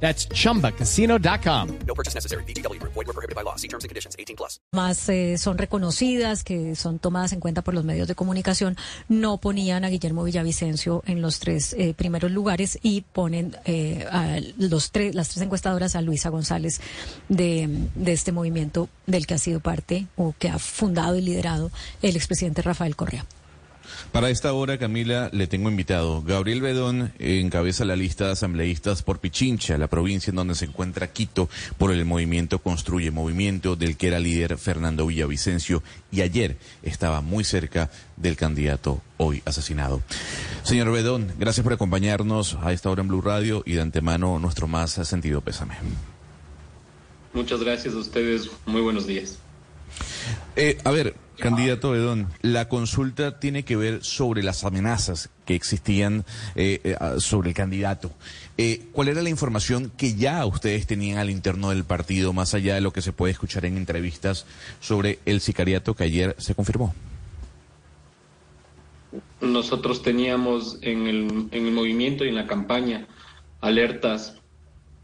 That's chumbacasino.com. No purchase necessary. BGW. Void were prohibited by law. See terms and conditions. 18 plus. más eh, son reconocidas, que son tomadas en cuenta por los medios de comunicación, no ponían a Guillermo Villavicencio en los tres eh, primeros lugares y ponen eh, a los tres, las tres encuestadoras a Luisa González de, de este movimiento del que ha sido parte o que ha fundado y liderado el expresidente Rafael Correa. Para esta hora, Camila, le tengo invitado. Gabriel Bedón encabeza la lista de asambleístas por Pichincha, la provincia en donde se encuentra Quito, por el movimiento Construye, movimiento del que era líder Fernando Villavicencio, y ayer estaba muy cerca del candidato hoy asesinado. Señor Bedón, gracias por acompañarnos a esta hora en Blue Radio y de antemano nuestro más sentido pésame. Muchas gracias a ustedes. Muy buenos días. Eh, a ver, candidato Bedón, la consulta tiene que ver sobre las amenazas que existían eh, eh, sobre el candidato. Eh, ¿Cuál era la información que ya ustedes tenían al interno del partido, más allá de lo que se puede escuchar en entrevistas sobre el sicariato que ayer se confirmó? Nosotros teníamos en el, en el movimiento y en la campaña alertas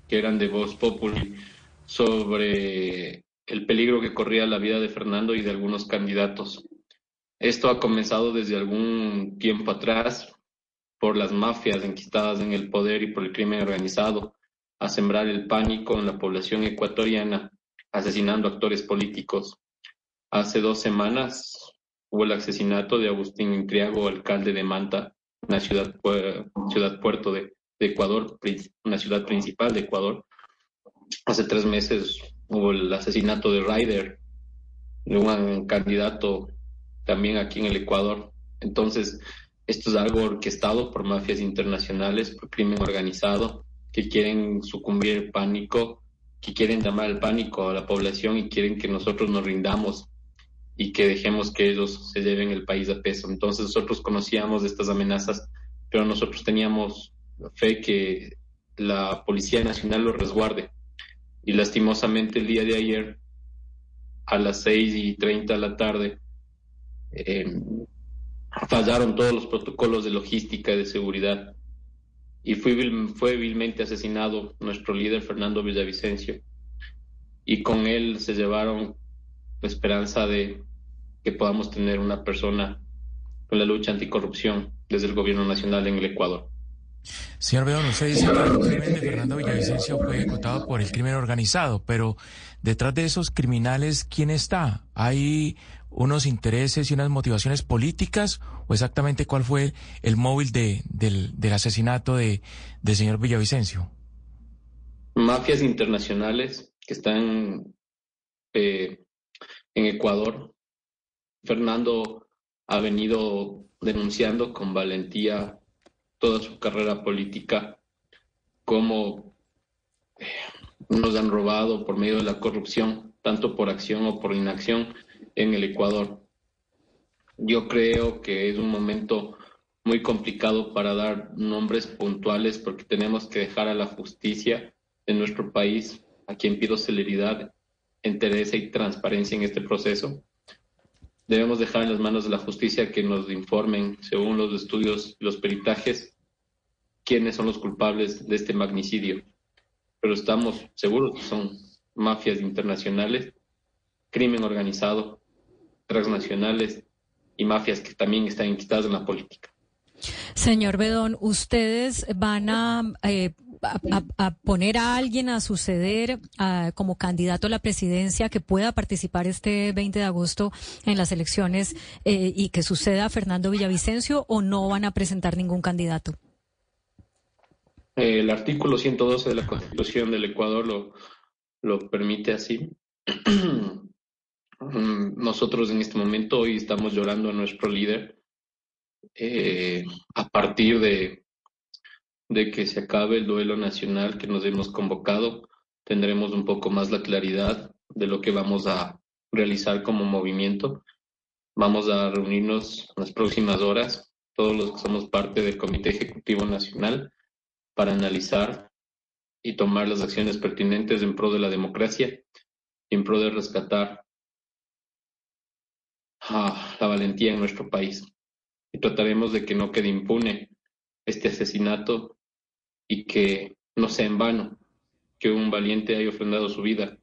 que eran de Voz Populi sobre el peligro que corría la vida de Fernando y de algunos candidatos. Esto ha comenzado desde algún tiempo atrás por las mafias enquistadas en el poder y por el crimen organizado, a sembrar el pánico en la población ecuatoriana, asesinando actores políticos. Hace dos semanas hubo el asesinato de Agustín Intriago, alcalde de Manta, una ciudad, puerto de, de Ecuador, una ciudad principal de Ecuador. Hace tres meses hubo el asesinato de Ryder, de un candidato también aquí en el Ecuador. Entonces, esto es algo orquestado por mafias internacionales, por crimen organizado, que quieren sucumbir el pánico, que quieren llamar el pánico a la población y quieren que nosotros nos rindamos y que dejemos que ellos se lleven el país a peso. Entonces nosotros conocíamos estas amenazas, pero nosotros teníamos fe que la Policía Nacional lo resguarde y lastimosamente el día de ayer a las seis y treinta de la tarde eh, fallaron todos los protocolos de logística y de seguridad y fue, fue vilmente asesinado nuestro líder Fernando Villavicencio y con él se llevaron la esperanza de que podamos tener una persona con la lucha anticorrupción desde el gobierno nacional en el Ecuador. Señor Bedón, usted dice que el crimen de Fernando Villavicencio fue ejecutado por el crimen organizado, pero detrás de esos criminales, ¿quién está? ¿Hay unos intereses y unas motivaciones políticas o exactamente cuál fue el móvil de, del, del, asesinato de, del señor Villavicencio? Mafias internacionales que están eh, en Ecuador. Fernando ha venido denunciando con valentía toda su carrera política, cómo eh, nos han robado por medio de la corrupción, tanto por acción o por inacción en el Ecuador. Yo creo que es un momento muy complicado para dar nombres puntuales porque tenemos que dejar a la justicia de nuestro país, a quien pido celeridad, entereza y transparencia en este proceso. Debemos dejar en las manos de la justicia que nos informen, según los estudios los peritajes, quiénes son los culpables de este magnicidio, pero estamos seguros que son mafias internacionales, crimen organizado, transnacionales y mafias que también están enquistadas en la política. Señor Bedón, ¿ustedes van a, eh, poner a alguien a suceder como candidato a la presidencia que pueda participar este 20 de agosto en las elecciones eh, y que suceda a Fernando Villavicencio o no van a presentar ningún candidato? El artículo 112 de la Constitución del Ecuador lo, lo permite así. Nosotros en este momento hoy estamos llorando a nuestro líder eh, a partir de, de que se acabe el duelo nacional que nos hemos convocado, tendremos un poco más la claridad de lo que vamos a, realizar como movimiento. Vamos a reunirnos en las próximas horas, todos los que somos parte del Comité Ejecutivo Nacional, para analizar y tomar las acciones pertinentes en pro de la democracia y en pro de rescatar la valentía en nuestro país. Y trataremos de que no quede impune este asesinato y que no sea en vano que un valiente haya ofrendado su vida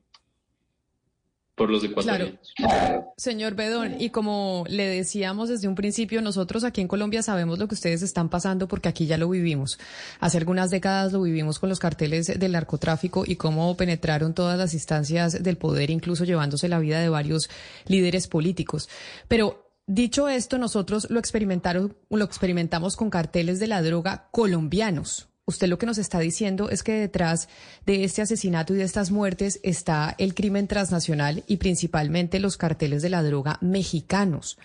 por los ecuatorianos. Claro. Señor Bedón, y como le decíamos desde un principio, nosotros aquí en Colombia sabemos lo que ustedes están pasando porque aquí ya lo vivimos. Hace algunas décadas lo vivimos con los carteles del narcotráfico y cómo penetraron todas las instancias del poder, incluso llevándose la vida de varios líderes políticos. Pero Dicho esto, nosotros lo experimentaron, lo experimentamos con carteles de la droga colombianos. Usted lo que nos está diciendo es que detrás de este asesinato y de estas muertes está el crimen transnacional y principalmente los carteles de la droga mexicanos.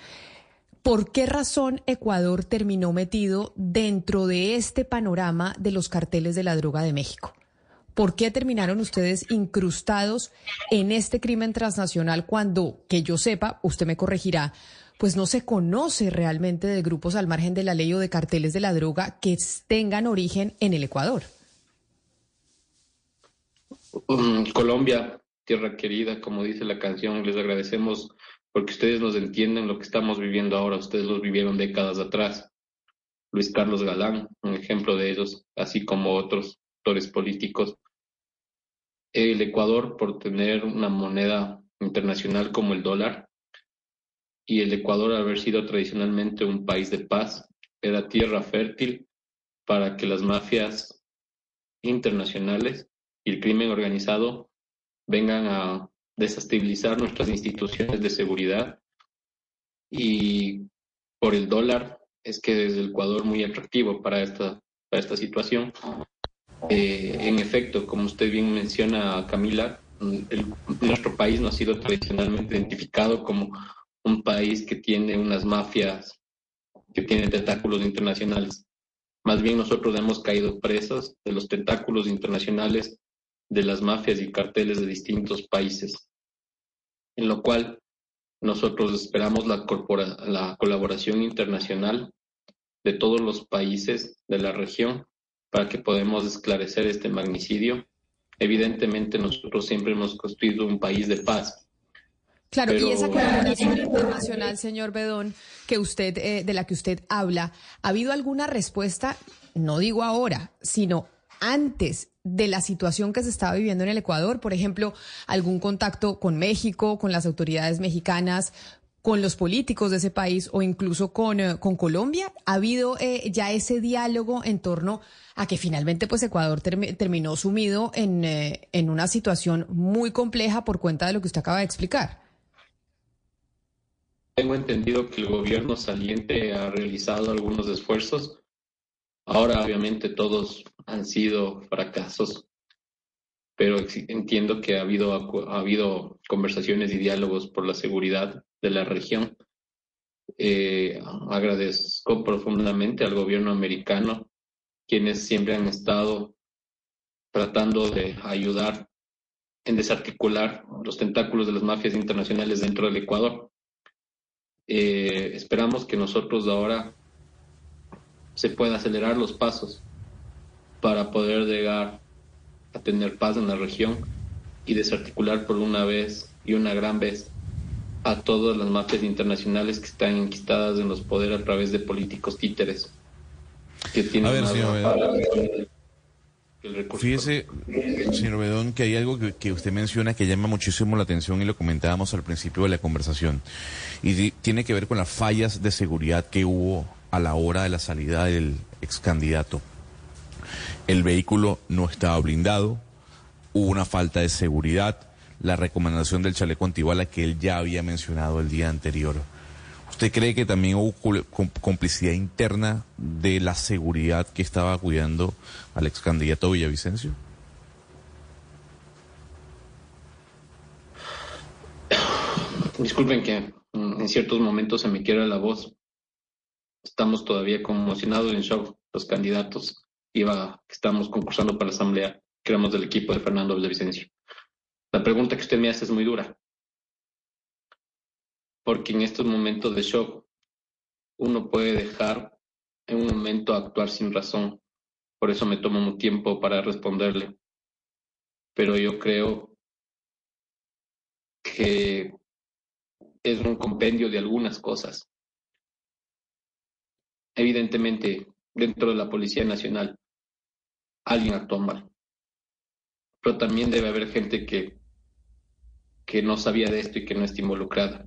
¿Por qué razón Ecuador terminó metido dentro de este panorama de los carteles de la droga de México? ¿Por qué terminaron ustedes incrustados en este crimen transnacional cuando, que yo sepa, usted me corregirá, pues no se conoce realmente de grupos al margen de la ley o de carteles de la droga que tengan origen en el Ecuador. Um, Colombia, tierra querida, como dice la canción, les agradecemos porque ustedes nos entienden lo que estamos viviendo ahora, ustedes lo vivieron décadas atrás. Luis Carlos Galán, un ejemplo de ellos, así como otros actores políticos. El Ecuador, por tener una moneda internacional como el dólar, y el Ecuador, haber sido tradicionalmente un país de paz, era tierra fértil para que las mafias internacionales y el crimen organizado vengan a desestabilizar nuestras instituciones de seguridad. Y por el dólar es que es el Ecuador muy atractivo para esta, para esta situación. Eh, en efecto, como usted bien menciona, Camila, nuestro país no ha sido tradicionalmente identificado como un país que tiene unas mafias que tienen tentáculos internacionales. Más bien nosotros hemos caído presos de los tentáculos internacionales de las mafias y carteles de distintos países, en lo cual nosotros esperamos la, la colaboración internacional de todos los países de la región para que podamos esclarecer este magnicidio. Evidentemente nosotros siempre hemos construido un país de paz, Claro, y esa colaboración internacional, señor Bedón, que usted, eh, de la que usted habla, ¿ha habido alguna respuesta, no digo ahora, sino antes de la situación que se estaba viviendo en el Ecuador? Por ejemplo, algún contacto con México, con las autoridades mexicanas, con los políticos de ese país o incluso con, eh, con Colombia? ¿Ha habido eh, ya ese diálogo en torno a que finalmente pues Ecuador terminó sumido en, en una situación muy compleja por cuenta de lo que usted acaba de explicar? Tengo entendido que el gobierno saliente ha realizado algunos esfuerzos. Ahora, obviamente, todos han sido fracasos, pero entiendo que ha habido, ha habido conversaciones y diálogos por la seguridad de la región. Eh, agradezco profundamente al gobierno americano, quienes siempre han estado tratando de ayudar en desarticular los tentáculos de las mafias internacionales dentro del Ecuador. Eh, esperamos que nosotros ahora se puedan acelerar los pasos para poder llegar a tener paz en la región y desarticular por una vez y una gran vez a todas las mafias internacionales que están enquistadas en los poderes a través de políticos títeres que tienen a ver, señor Fíjese, señor Bedón, que hay algo que, usted menciona que llama muchísimo la atención y lo comentábamos al principio de la conversación. Y tiene que ver con las fallas de seguridad que hubo a la hora de la salida del ex candidato. El vehículo no estaba blindado, hubo una falta de seguridad, la recomendación del chaleco antibala que él ya había mencionado el día anterior. ¿Usted cree que también hubo complicidad interna de la seguridad que estaba cuidando al ex candidato Villavicencio? Disculpen que en ciertos momentos se me quiera la voz. Estamos todavía conmocionados en shock los candidatos. Iba, estamos concursando para la asamblea, que éramos del equipo de Fernando Villavicencio. La pregunta que usted me hace es muy dura. Porque en estos momentos de shock uno puede dejar en un momento actuar sin razón. Por eso me tomo un tiempo para responderle. Pero yo creo que es un compendio de algunas cosas. Evidentemente, dentro de la Policía Nacional, alguien actuó mal. Pero también debe haber gente que, que no sabía de esto y que no está involucrada.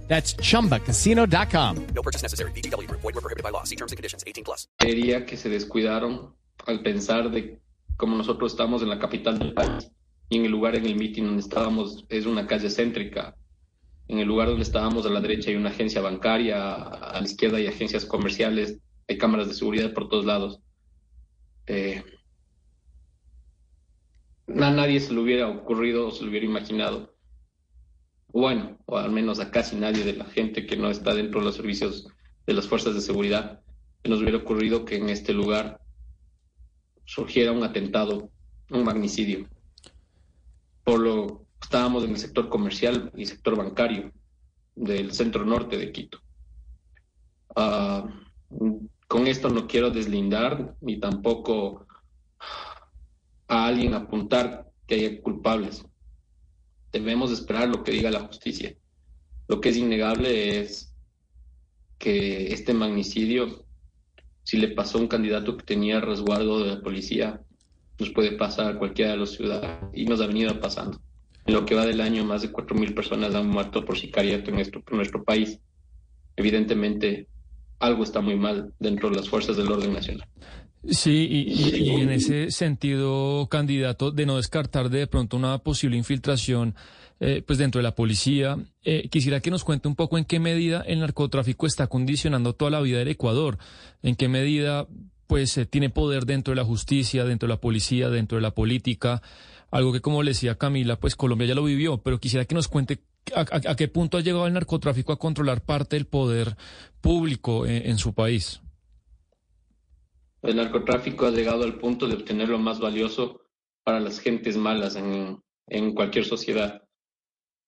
That's chumbacasino.com. No purchase necessary. VGW Group. Void were prohibited by law. See terms and conditions. 18 plus. Creería que se descuidaron al pensar de como nosotros estamos en la capital del país y en el lugar en el meeting donde estábamos es una calle céntrica. En el lugar donde estábamos a la derecha hay una agencia bancaria, a la izquierda hay agencias comerciales, hay cámaras de seguridad por todos lados. Eh, a nadie se le hubiera ocurrido o se le hubiera imaginado bueno, o al menos a casi nadie de la gente que no está dentro de los servicios de las fuerzas de seguridad, que nos hubiera ocurrido que en este lugar surgiera un atentado, un magnicidio. Por lo estábamos en el sector comercial y sector bancario del centro norte de Quito. Uh, con esto no quiero deslindar ni tampoco a alguien apuntar que haya culpables debemos esperar lo que diga la justicia. Lo que es innegable es que este magnicidio, si le pasó a un candidato que tenía resguardo de la policía, nos puede pasar a cualquiera de los ciudadanos y nos ha venido pasando. En lo que va del año, más de 4.000 personas han muerto por sicariato en nuestro país. Evidentemente, algo está muy mal dentro de las fuerzas del orden nacional. Sí, y, en ese sentido, candidato, de no descartar de pronto una posible infiltración eh, pues dentro de la policía, eh, quisiera que nos cuente un poco en qué medida el narcotráfico está condicionando toda la vida del Ecuador, en qué medida pues eh, tiene poder dentro de la justicia, dentro de la policía, dentro de la política, algo que como le decía Camila, pues Colombia ya lo vivió, pero quisiera que nos cuente a, qué punto ha llegado el narcotráfico a controlar parte del poder público en su país. El narcotráfico ha llegado al punto de obtener lo más valioso para las gentes malas en, cualquier sociedad.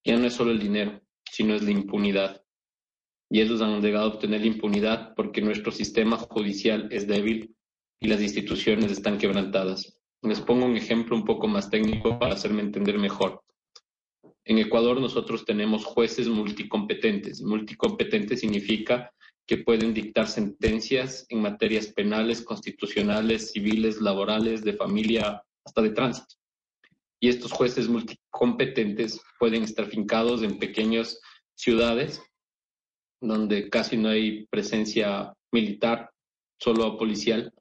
Ya no es solo el dinero, sino es la impunidad. Y ellos han llegado a obtener la impunidad porque nuestro sistema judicial es débil y las instituciones están quebrantadas. Les pongo un ejemplo un poco más técnico para hacerme entender mejor. En Ecuador nosotros tenemos jueces multicompetentes. Multicompetente significa que pueden dictar sentencias en materias penales, constitucionales, civiles, laborales, de familia, hasta de tránsito. Y estos jueces multicompetentes pueden estar fincados en pequeñas ciudades donde casi no hay presencia militar, solo policial.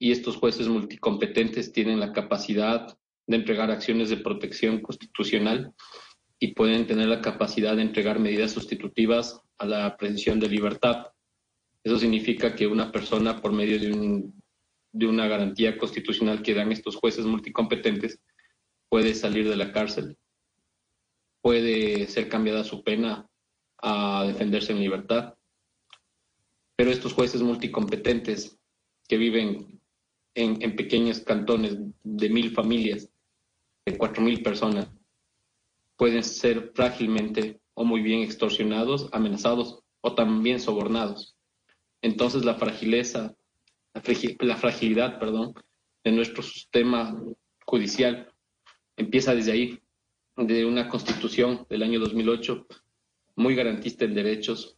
Y estos jueces multicompetentes tienen la capacidad de entregar acciones de protección constitucional y pueden tener la capacidad de entregar medidas sustitutivas a la presión de libertad. Eso significa que una persona, por medio de, un, de una garantía constitucional que dan estos jueces multicompetentes, puede salir de la cárcel, puede ser cambiada su pena a defenderse en libertad. Pero estos jueces multicompetentes que viven en, en pequeños cantones de mil familias, de cuatro mil personas, pueden ser frágilmente o muy bien extorsionados, amenazados o también sobornados. Entonces la fragileza, la fragilidad, de nuestro sistema judicial empieza desde ahí, de una constitución del año 2008 muy garantista en derechos,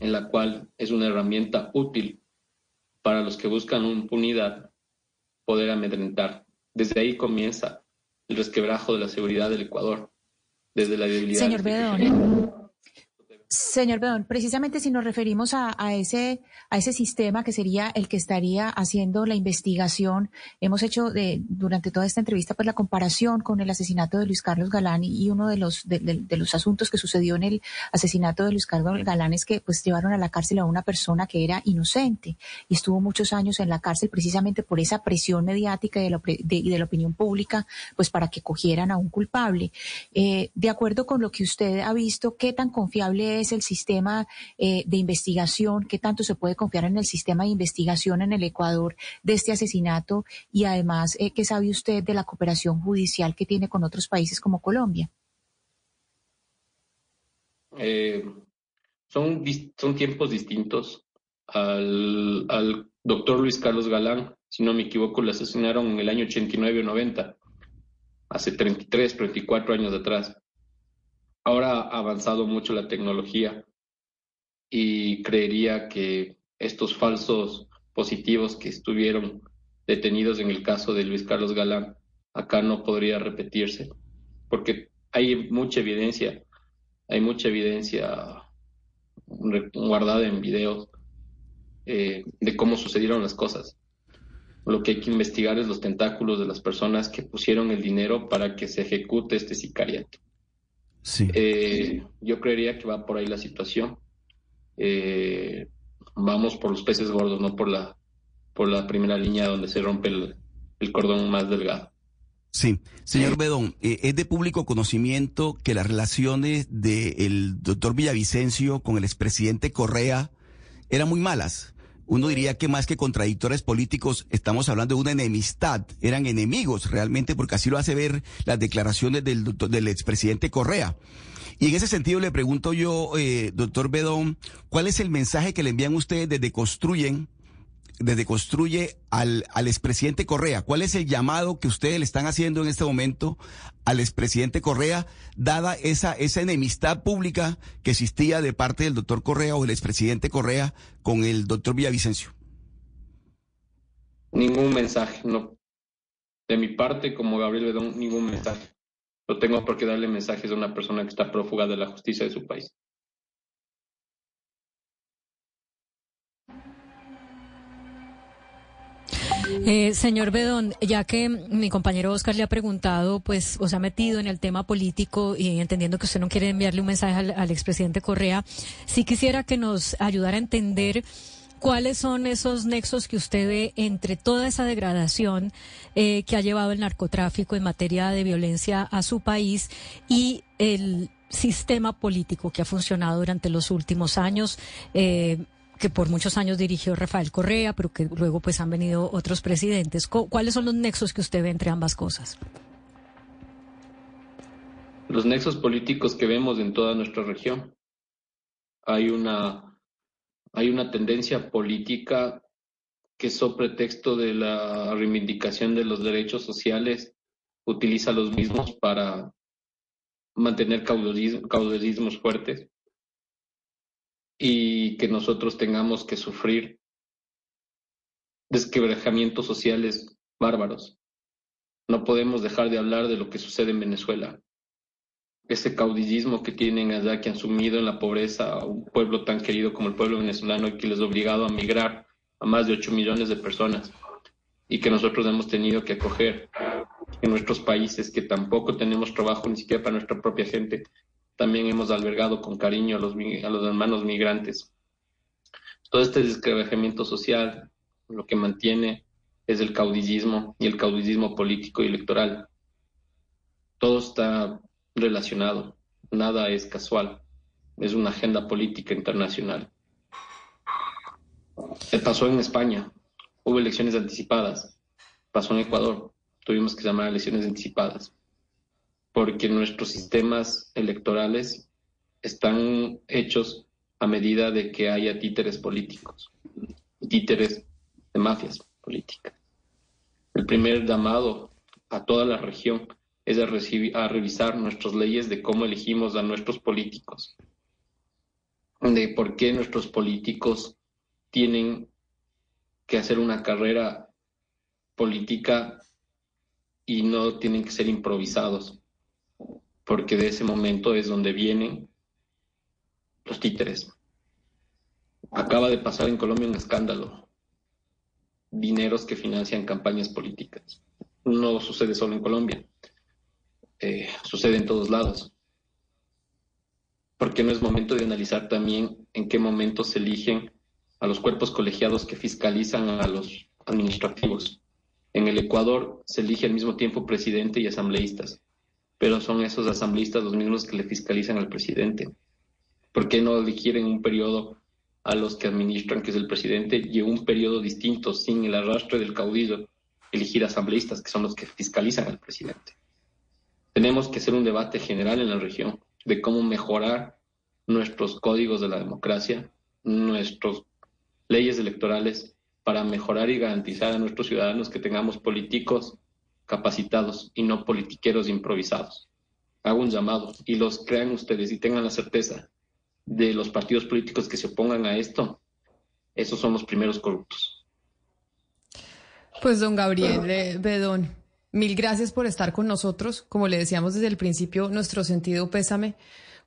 en la cual es una herramienta útil para los que buscan impunidad poder amedrentar. Desde ahí comienza el resquebrajo de la seguridad del Ecuador, desde la debilidad. Señor Bedón. Señor Bedón, precisamente si nos referimos a, ese, sistema que sería el que estaría haciendo la investigación, hemos hecho de, durante toda esta entrevista pues la comparación con el asesinato de Luis Carlos Galán y uno de los, de, los asuntos que sucedió en el asesinato de Luis Carlos Galán es que pues llevaron a la cárcel a una persona que era inocente y estuvo muchos años en la cárcel precisamente por esa presión mediática y de la, de la opinión pública pues para que cogieran a un culpable. Eh, de acuerdo con lo que usted ha visto, ¿qué tan confiable es es el sistema eh, de investigación, qué tanto se puede confiar en el sistema de investigación en el Ecuador de este asesinato y además eh, qué sabe usted de la cooperación judicial que tiene con otros países como Colombia. Eh, son, son tiempos distintos. Al, al doctor Luis Carlos Galán, si no me equivoco, lo asesinaron en el año 89 o 90, hace 33, 34 años atrás. Ahora ha avanzado mucho la tecnología y creería que estos falsos positivos que estuvieron detenidos en el caso de Luis Carlos Galán, acá no podría repetirse, porque hay mucha evidencia, hay mucha evidencia guardada en videos eh, de cómo sucedieron las cosas. Lo que hay que investigar es los tentáculos de las personas que pusieron el dinero para que se ejecute este sicariato. Sí. Eh, yo creería que va por ahí la situación. Eh, vamos por los peces gordos, no por la, por la primera línea donde se rompe el, cordón más delgado. Sí, señor Bedón, eh, es de público conocimiento que las relaciones del doctor Villavicencio con el expresidente Correa eran muy malas uno diría que más que contradictores políticos, estamos hablando de una enemistad. Eran enemigos realmente, porque así lo hace ver las declaraciones del, del expresidente Correa. Y en ese sentido le pregunto yo, eh, doctor Bedón, ¿cuál es el mensaje que le envían ustedes desde Construyen desde Construye al, al expresidente Correa. ¿Cuál es el llamado que ustedes le están haciendo en este momento al expresidente Correa, dada esa, esa enemistad pública que existía de parte del doctor Correa o del expresidente Correa con el doctor Villavicencio? Ningún mensaje, no. De mi parte, como Gabriel Bedón, ningún mensaje. No tengo por qué darle mensajes a una persona que está prófuga de la justicia de su país. Eh, señor Bedón, ya que mi compañero Oscar le ha preguntado, pues, o se ha metido en el tema político y entendiendo que usted no quiere enviarle un mensaje al, expresidente Correa, sí quisiera que nos ayudara a entender cuáles son esos nexos que usted ve entre toda esa degradación eh, que ha llevado el narcotráfico en materia de violencia a su país y el sistema político que ha funcionado durante los últimos años. Eh, que por muchos años dirigió Rafael Correa, pero que luego pues han venido otros presidentes. ¿Cuáles son los nexos que usted ve entre ambas cosas? Los nexos políticos que vemos en toda nuestra región. Hay una, hay una tendencia política que sobre pretexto de la reivindicación de los derechos sociales utiliza los mismos para mantener caudillismos fuertes y que nosotros tengamos que sufrir desquebrajamientos sociales bárbaros. No podemos dejar de hablar de lo que sucede en Venezuela. Ese caudillismo que tienen allá, que han sumido en la pobreza a un pueblo tan querido como el pueblo venezolano y que les ha obligado a migrar a más de 8 millones de personas y que nosotros hemos tenido que acoger en nuestros países, que tampoco tenemos trabajo ni siquiera para nuestra propia gente, también hemos albergado con cariño a los, a los hermanos migrantes. Todo este descrevejamiento social lo que mantiene es el caudillismo y el caudillismo político y electoral. Todo está relacionado, nada es casual, es una agenda política internacional. Se pasó en España, hubo elecciones anticipadas, pasó en Ecuador, tuvimos que llamar a elecciones anticipadas porque nuestros sistemas electorales están hechos a medida de que haya títeres políticos, títeres de mafias políticas. El primer llamado a toda la región es a, recibir, a revisar nuestras leyes de cómo elegimos a nuestros políticos, de por qué nuestros políticos tienen que hacer una carrera política y no tienen que ser improvisados porque de ese momento es donde vienen los títeres. Acaba de pasar en Colombia un escándalo. Dineros que financian campañas políticas. No sucede solo en Colombia, eh, sucede en todos lados. Porque no es momento de analizar también en qué momento se eligen a los cuerpos colegiados que fiscalizan a los administrativos. En el Ecuador se elige al mismo tiempo presidente y asambleístas, pero son esos asambleístas los mismos que le fiscalizan al presidente. ¿Por qué no eligieron un periodo a los que administran, que es el presidente, y un periodo distinto, sin el arrastre del caudillo, elegir asambleístas, que son los que fiscalizan al presidente? Tenemos que hacer un debate general en la región de cómo mejorar nuestros códigos de la democracia, nuestras leyes electorales, para mejorar y garantizar a nuestros ciudadanos que tengamos políticos capacitados y no politiqueros improvisados. Hago un llamado y los crean ustedes y tengan la certeza de los partidos políticos que se opongan a esto, esos son los primeros corruptos. Pues don Gabriel eh, Bedón, mil gracias por estar con nosotros. Como le decíamos desde el principio, nuestro sentido pésame.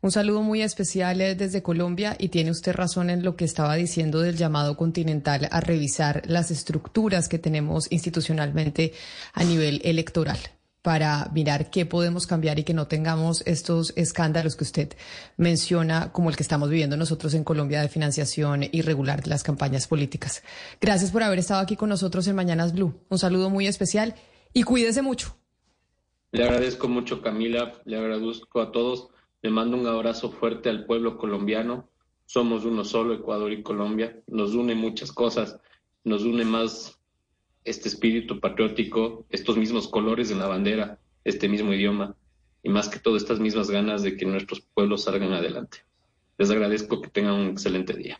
Un saludo muy especial eh, desde Colombia y tiene usted razón en lo que estaba diciendo del llamado continental a revisar las estructuras que tenemos institucionalmente a nivel electoral para mirar qué podemos cambiar y que no tengamos estos escándalos que usted menciona, como el que estamos viviendo nosotros en Colombia de financiación irregular de las campañas políticas. Gracias por haber estado aquí con nosotros en Mañanas Blue. Un saludo muy especial y cuídese mucho. Le agradezco mucho, Camila. Le agradezco a todos. Le mando un abrazo fuerte al pueblo colombiano. Somos uno solo, Ecuador y Colombia. Nos une muchas cosas. Nos une más este espíritu patriótico, estos mismos colores en la bandera, este mismo idioma y más que todo estas mismas ganas de que nuestros pueblos salgan adelante. Les agradezco que tengan un excelente día.